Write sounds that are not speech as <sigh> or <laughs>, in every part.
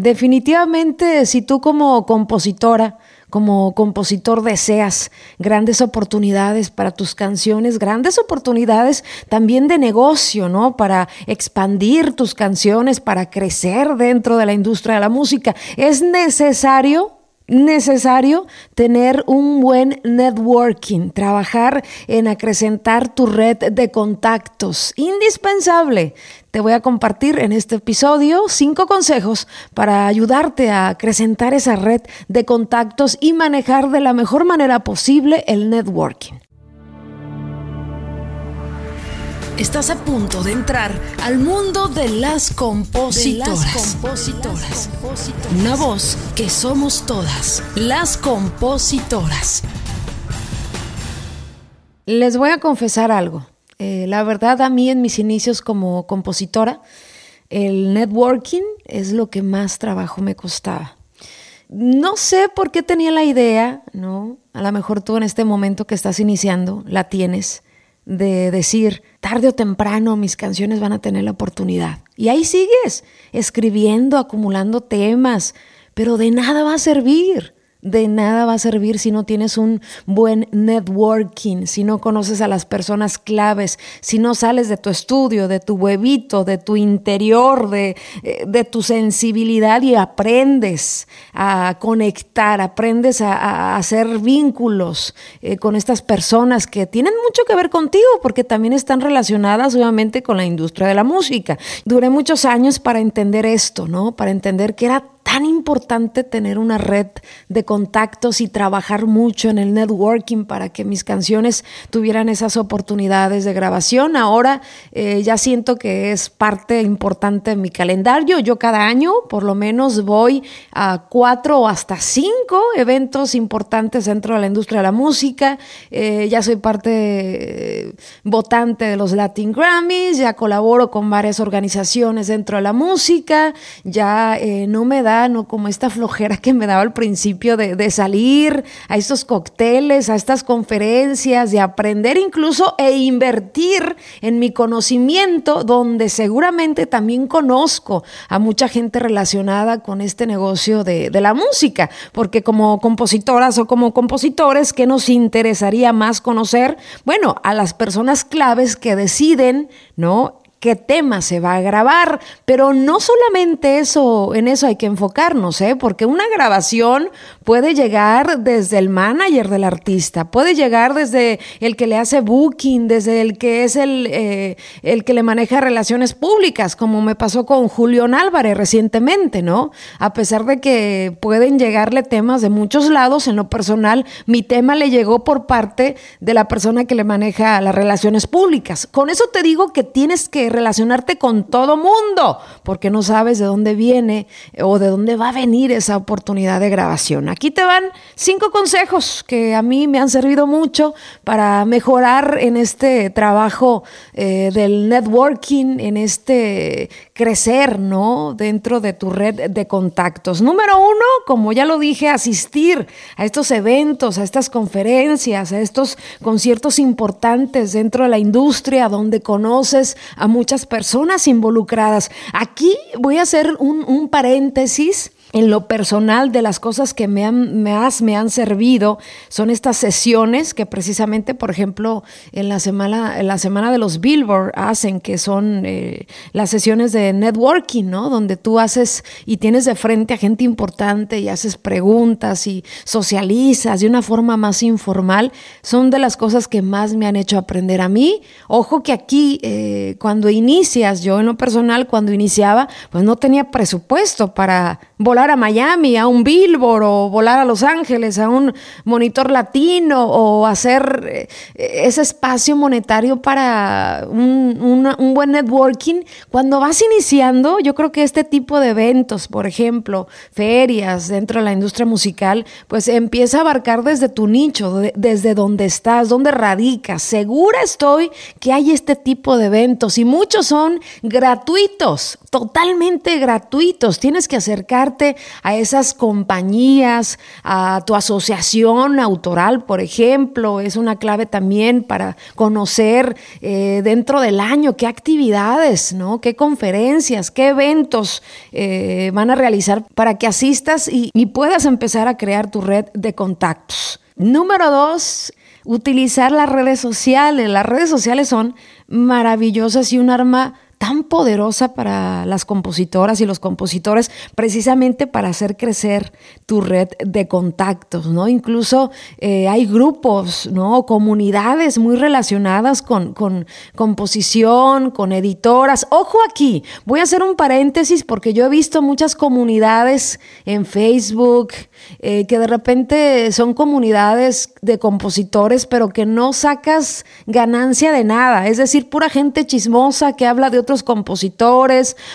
Definitivamente, si tú como compositora, como compositor deseas grandes oportunidades para tus canciones, grandes oportunidades también de negocio, ¿no? Para expandir tus canciones, para crecer dentro de la industria de la música. Es necesario necesario tener un buen networking, trabajar en acrecentar tu red de contactos. Indispensable. Te voy a compartir en este episodio cinco consejos para ayudarte a acrecentar esa red de contactos y manejar de la mejor manera posible el networking. Estás a punto de entrar al mundo de las compositoras. Una voz que somos todas, las compositoras. Les voy a confesar algo. Eh, la verdad, a mí en mis inicios como compositora, el networking es lo que más trabajo me costaba. No sé por qué tenía la idea, ¿no? A lo mejor tú en este momento que estás iniciando la tienes de decir, tarde o temprano mis canciones van a tener la oportunidad. Y ahí sigues, escribiendo, acumulando temas, pero de nada va a servir. De nada va a servir si no tienes un buen networking, si no conoces a las personas claves, si no sales de tu estudio, de tu huevito, de tu interior, de, eh, de tu sensibilidad y aprendes a conectar, aprendes a, hacer vínculos eh, con estas personas que tienen mucho que ver contigo porque también están relacionadas obviamente con la industria de la música. Duré muchos años para entender esto, ¿no? Para entender que era tan importante tener una red de contactos y trabajar mucho en el networking para que mis canciones tuvieran esas oportunidades de grabación. Ahora eh, ya siento que es parte importante de mi calendario. Yo cada año por lo menos voy a cuatro o hasta cinco eventos importantes dentro de la industria de la música. Eh, ya soy parte eh, votante de los Latin Grammys, ya colaboro con varias organizaciones dentro de la música, ya no me da como esta flojera que me daba al principio de, de, salir a estos cócteles, a estas conferencias, de aprender incluso e invertir en mi conocimiento, donde seguramente también conozco a mucha gente relacionada con este negocio de, de la música, porque como compositoras o como compositores, ¿qué nos interesaría más conocer? Bueno, a las personas claves que deciden, ¿no? Qué tema se va a grabar, pero no solamente eso, en eso hay que enfocarnos, ¿eh? porque una grabación puede llegar desde el manager del artista, puede llegar desde el que le hace booking, desde el que es el, eh, el que le maneja relaciones públicas, como me pasó con Julián Álvarez recientemente, ¿no? A pesar de que pueden llegarle temas de muchos lados, en lo personal, mi tema le llegó por parte de la persona que le maneja las relaciones públicas. Con eso te digo que tienes que relacionarte con todo mundo, porque no sabes de dónde viene o de dónde va a venir esa oportunidad de grabación. Aquí te van cinco consejos que a mí me han servido mucho para mejorar en este trabajo eh, del networking, en este crecer, ¿no? Dentro de tu red de contactos. Número uno, como ya lo dije, asistir a estos eventos, a estas conferencias, a estos conciertos importantes dentro de la industria donde conoces a muchas personas involucradas. Aquí voy a hacer un, paréntesis en lo personal de las cosas que me han, más me han servido son estas sesiones que precisamente, por ejemplo, en la semana, la semana de los Billboard hacen, que son eh, las sesiones de networking, ¿no? Donde tú haces y tienes de frente a gente importante y haces preguntas y socializas de una forma más informal, son de las cosas que más me han hecho aprender a mí. Ojo que aquí, eh, cuando inicias, yo en lo personal, cuando iniciaba, pues no tenía presupuesto para volar a Miami, a un Billboard, o volar a Los Ángeles, a un monitor latino, o hacer eh, ese espacio monetario para un, buen networking. Cuando vas iniciando, yo creo que este tipo de eventos, por ejemplo, ferias dentro de la industria musical, pues empieza a abarcar desde tu nicho, desde donde estás, donde radicas. Segura estoy que hay este tipo de eventos y muchos son gratuitos, totalmente gratuitos. Tienes que acercarte a esas compañías, a tu asociación autoral, por ejemplo, es una clave también para conocer eh, dentro del año qué actividades, ¿no? qué conferencias, qué eventos eh, van a realizar para que asistas y, y puedas empezar a crear tu red de contactos. Número dos, utilizar las redes sociales. Las redes sociales son maravillosas y un arma tan poderosa para las compositoras y los compositores precisamente para hacer crecer tu red de contactos, ¿no? Incluso eh, hay grupos, ¿no? Comunidades muy relacionadas con, con composición, con editoras. Ojo aquí, voy a hacer un paréntesis porque yo he visto muchas comunidades en Facebook eh, que de repente son comunidades de compositores, pero que no sacas ganancia de nada. Es decir, pura gente chismosa que habla de otros compositores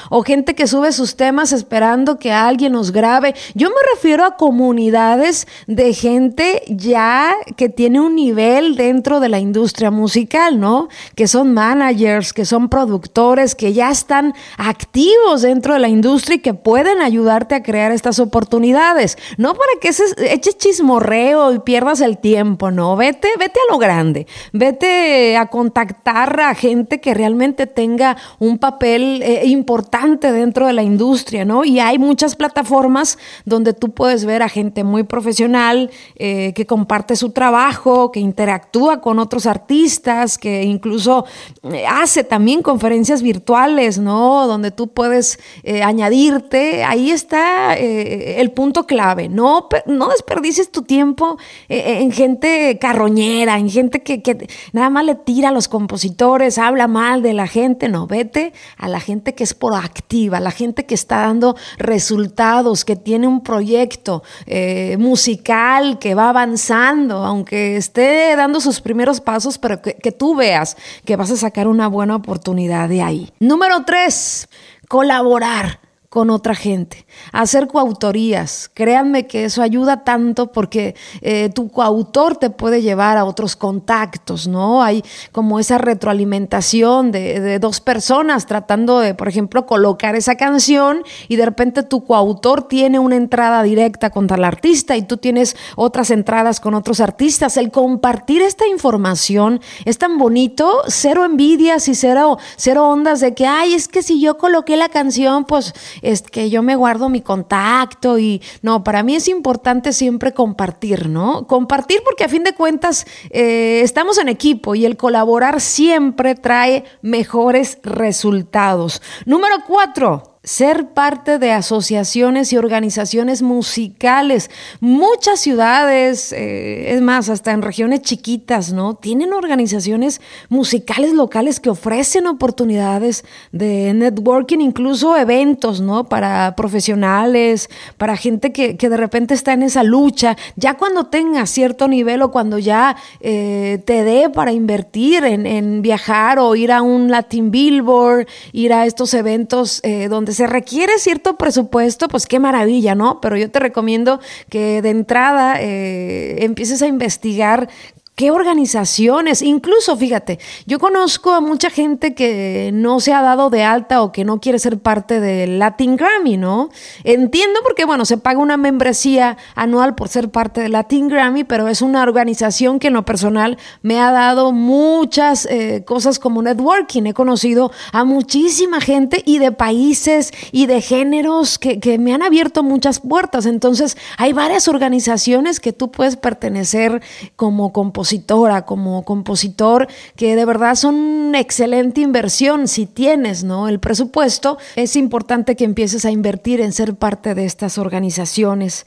o gente que sube sus temas esperando que alguien los grabe. Yo me refiero a comunidades de gente ya que tiene un nivel dentro de la industria musical, ¿no? Que son managers, que son productores, que ya están activos dentro de la industria y que pueden ayudarte a crear estas oportunidades. No para que eches chismorreo y pierdas el tiempo, ¿no? Vete, vete a lo grande. Vete a contactar a gente que realmente tenga un papel eh, importante dentro de la industria, ¿no? Y hay muchas plataformas donde tú puedes ver a gente muy profesional eh, que comparte su trabajo, que interactúa con otros artistas, que incluso eh, hace también conferencias virtuales, ¿no? Donde tú puedes añadirte. Ahí está el punto clave. No, no desperdicies tu tiempo en gente carroñera, en gente que nada más le tira a los compositores, habla mal de la gente. No, vete a la gente que es proactiva, a la gente que está dando resultados, que tiene un proyecto eh, musical que va avanzando, aunque esté dando sus primeros pasos, pero que, que tú veas que vas a sacar una buena oportunidad de ahí. Número tres, colaborar con otra gente, hacer coautorías. Créanme que eso ayuda tanto porque eh, tu coautor te puede llevar a otros contactos, ¿no? Hay como esa retroalimentación de, dos personas tratando de, por ejemplo, colocar esa canción y de repente tu coautor tiene una entrada directa contra el artista y tú tienes otras entradas con otros artistas. El compartir esta información es tan bonito, cero envidias y cero, cero ondas de que, ay, es que si yo coloqué la canción, pues es que yo me guardo mi contacto y no, para mí es importante siempre compartir, ¿no? Compartir porque a fin de cuentas eh, estamos en equipo y el colaborar siempre trae mejores resultados. Número cuatro ser parte de asociaciones y organizaciones musicales. Muchas ciudades, eh, es más, hasta en regiones chiquitas, ¿no? Tienen organizaciones musicales locales que ofrecen oportunidades de networking, incluso eventos, ¿no? Para profesionales, para gente que, de repente está en esa lucha. Ya cuando tengas cierto nivel o cuando ya eh, te dé para invertir en, viajar o ir a un Latin Billboard, ir a estos eventos eh, donde se requiere cierto presupuesto, pues qué maravilla, ¿no? Pero yo te recomiendo que de entrada eh, empieces a investigar ¿Qué organizaciones? Incluso, fíjate, yo conozco a mucha gente que no se ha dado de alta o que no quiere ser parte del Latin Grammy, ¿no? Entiendo porque, bueno, se paga una membresía anual por ser parte del Latin Grammy, pero es una organización que en lo personal me ha dado muchas eh, cosas como networking. He conocido a muchísima gente y de países y de géneros que, que me han abierto muchas puertas. Entonces, hay varias organizaciones que tú puedes pertenecer como compositor compositora, como compositor, que de verdad son una excelente inversión si tienes ¿no? el presupuesto. Es importante que empieces a invertir en ser parte de estas organizaciones.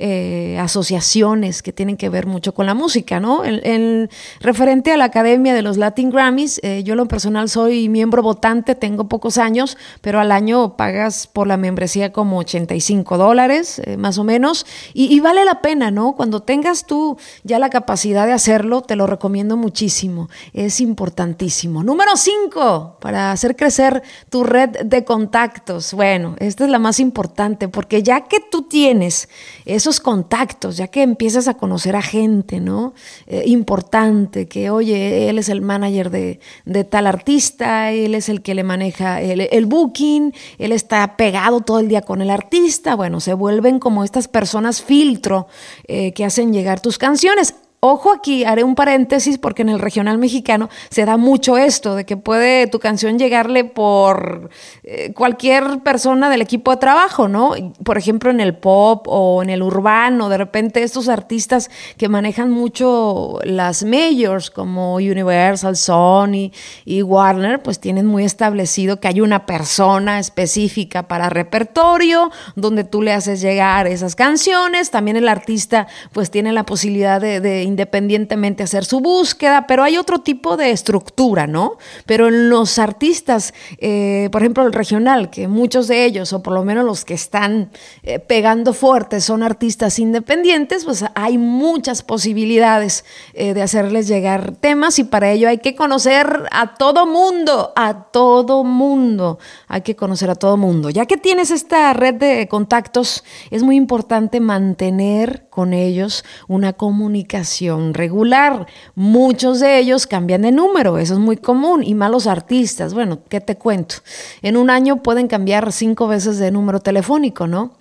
Eh, asociaciones que tienen que ver mucho con la música, ¿no? En, referente a la Academia de los Latin Grammys, eh, yo lo personal soy miembro votante, tengo pocos años, pero al año pagas por la membresía como 85 dólares, eh, más o menos, y, y, vale la pena, ¿no? Cuando tengas tú ya la capacidad de hacerlo, te lo recomiendo muchísimo, es importantísimo. Número 5, para hacer crecer tu red de contactos. Bueno, esta es la más importante, porque ya que tú tienes eso contactos, ya que empiezas a conocer a gente, ¿no? Eh, importante, que oye, él es el manager de, tal artista, él es el que le maneja el, booking, él está pegado todo el día con el artista, bueno, se vuelven como estas personas filtro eh, que hacen llegar tus canciones. Ojo aquí, haré un paréntesis porque en el regional mexicano se da mucho esto, de que puede tu canción llegarle por eh, cualquier persona del equipo de trabajo, ¿no? Por ejemplo, en el pop o en el urbano, de repente estos artistas que manejan mucho las majors como Universal, Sony y Warner, pues tienen muy establecido que hay una persona específica para repertorio, donde tú le haces llegar esas canciones, también el artista pues tiene la posibilidad de independientemente hacer su búsqueda, pero hay otro tipo de estructura, ¿no? Pero en los artistas, eh, por ejemplo, el regional, que muchos de ellos, o por lo menos los que están eh, pegando fuerte, son artistas independientes, pues hay muchas posibilidades eh, de hacerles llegar temas y para ello hay que conocer a todo mundo, a todo mundo, hay que conocer a todo mundo. Ya que tienes esta red de contactos, es muy importante mantener con ellos una comunicación regular. Muchos de ellos cambian de número, eso es muy común, y malos artistas, bueno, ¿qué te cuento? En un año pueden cambiar cinco veces de número telefónico, ¿no?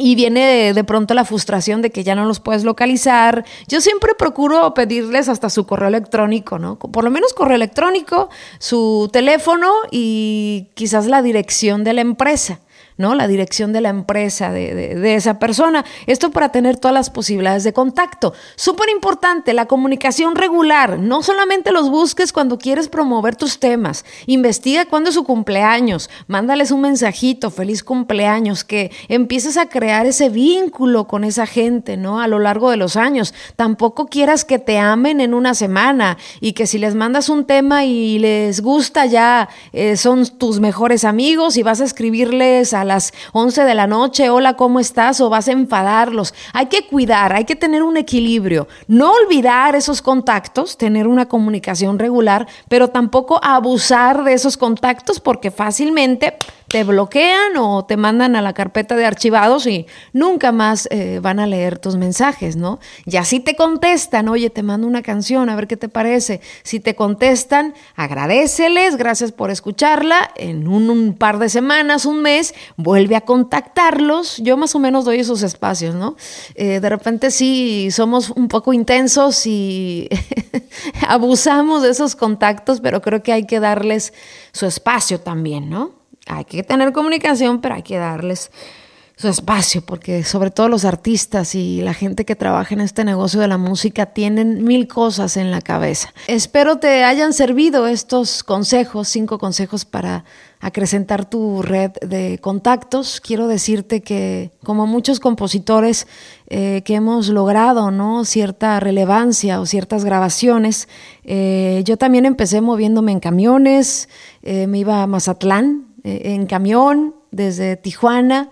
y viene de, pronto la frustración de que ya no los puedes localizar. Yo siempre procuro pedirles hasta su correo electrónico, ¿no? Por lo menos correo electrónico, su teléfono y quizás la dirección de la empresa. ¿No? La dirección de la empresa de, esa persona. Esto para tener todas las posibilidades de contacto. Súper importante, la comunicación regular. No solamente los busques cuando quieres promover tus temas. Investiga cuándo es su cumpleaños. Mándales un mensajito, feliz cumpleaños, que empieces a crear ese vínculo con esa gente, ¿no? A lo largo de los años. Tampoco quieras que te amen en una semana y que si les mandas un tema y les gusta ya eh, son tus mejores amigos y vas a escribirles a las 11 de la noche, hola, ¿cómo estás? O vas a enfadarlos. Hay que cuidar, hay que tener un equilibrio. No olvidar esos contactos, tener una comunicación regular, pero tampoco abusar de esos contactos porque fácilmente te bloquean o te mandan a la carpeta de archivados y nunca más eh, van a leer tus mensajes, ¿no? Y así te contestan, oye, te mando una canción, a ver qué te parece. Si te contestan, agradeceles, gracias por escucharla. En un, par de semanas, un mes, vuelve a contactarlos. Yo más o menos doy esos espacios, ¿no? Eh, de repente sí somos un poco intensos y <laughs> abusamos de esos contactos, pero creo que hay que darles su espacio también, ¿no? Hay que tener comunicación, pero hay que darles su espacio, porque sobre todo los artistas y la gente que trabaja en este negocio de la música tienen mil cosas en la cabeza. Espero te hayan servido estos consejos, cinco consejos para acrecentar tu red de contactos. Quiero decirte que como muchos compositores eh, que hemos logrado ¿no? cierta relevancia o ciertas grabaciones, eh, yo también empecé moviéndome en camiones, eh, me iba a Mazatlán, eh, en camión desde Tijuana,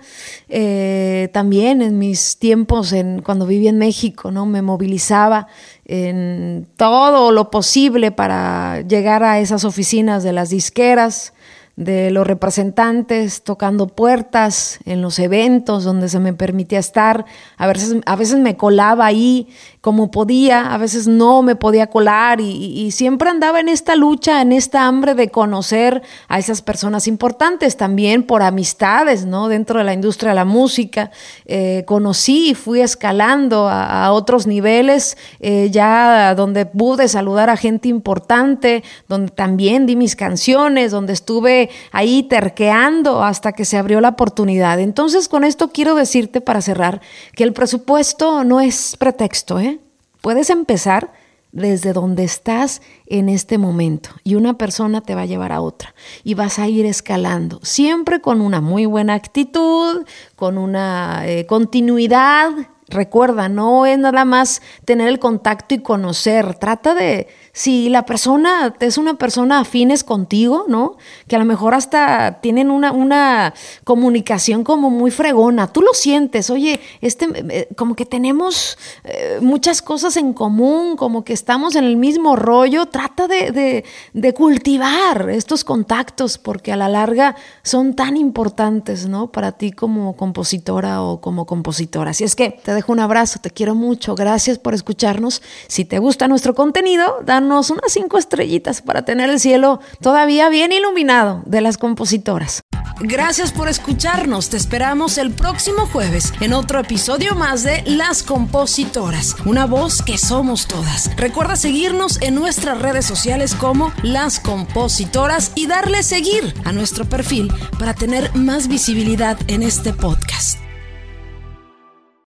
eh, también en mis tiempos en, cuando viví en México, ¿no? Me movilizaba en todo lo posible para llegar a esas oficinas de las disqueras, de los representantes, tocando puertas en los eventos donde se me permitía estar. A veces, a veces me colaba ahí como podía, a veces no me podía colar y, siempre andaba en esta lucha, en esta hambre de conocer a esas personas importantes, también por amistades, ¿no? Dentro de la industria de la música, eh, conocí y fui escalando a, otros niveles, eh, ya donde pude saludar a gente importante, donde también di mis canciones, donde estuve ahí terqueando hasta que se abrió la oportunidad. Entonces, con esto quiero decirte para cerrar que el presupuesto no es pretexto, ¿eh? Puedes empezar desde donde estás en este momento y una persona te va a llevar a otra y vas a ir escalando, siempre con una muy buena actitud, con una eh, continuidad. Recuerda, no es nada más tener el contacto y conocer, trata de si la persona es una persona afines contigo, ¿no? Que a lo mejor hasta tienen una, una comunicación como muy fregona. Tú lo sientes, oye, este, eh, como que tenemos eh, muchas cosas en común, como que estamos en el mismo rollo. Trata de, de, cultivar estos contactos porque a la larga son tan importantes, ¿no? Para ti como compositora o como compositora. Así es que te dejo un abrazo, te quiero mucho. Gracias por escucharnos. Si te gusta nuestro contenido, dan unas cinco estrellitas para tener el cielo todavía bien iluminado de las compositoras. Gracias por escucharnos. Te esperamos el próximo jueves en otro episodio más de Las Compositoras, una voz que somos todas. Recuerda seguirnos en nuestras redes sociales como Las Compositoras y darle seguir a nuestro perfil para tener más visibilidad en este podcast.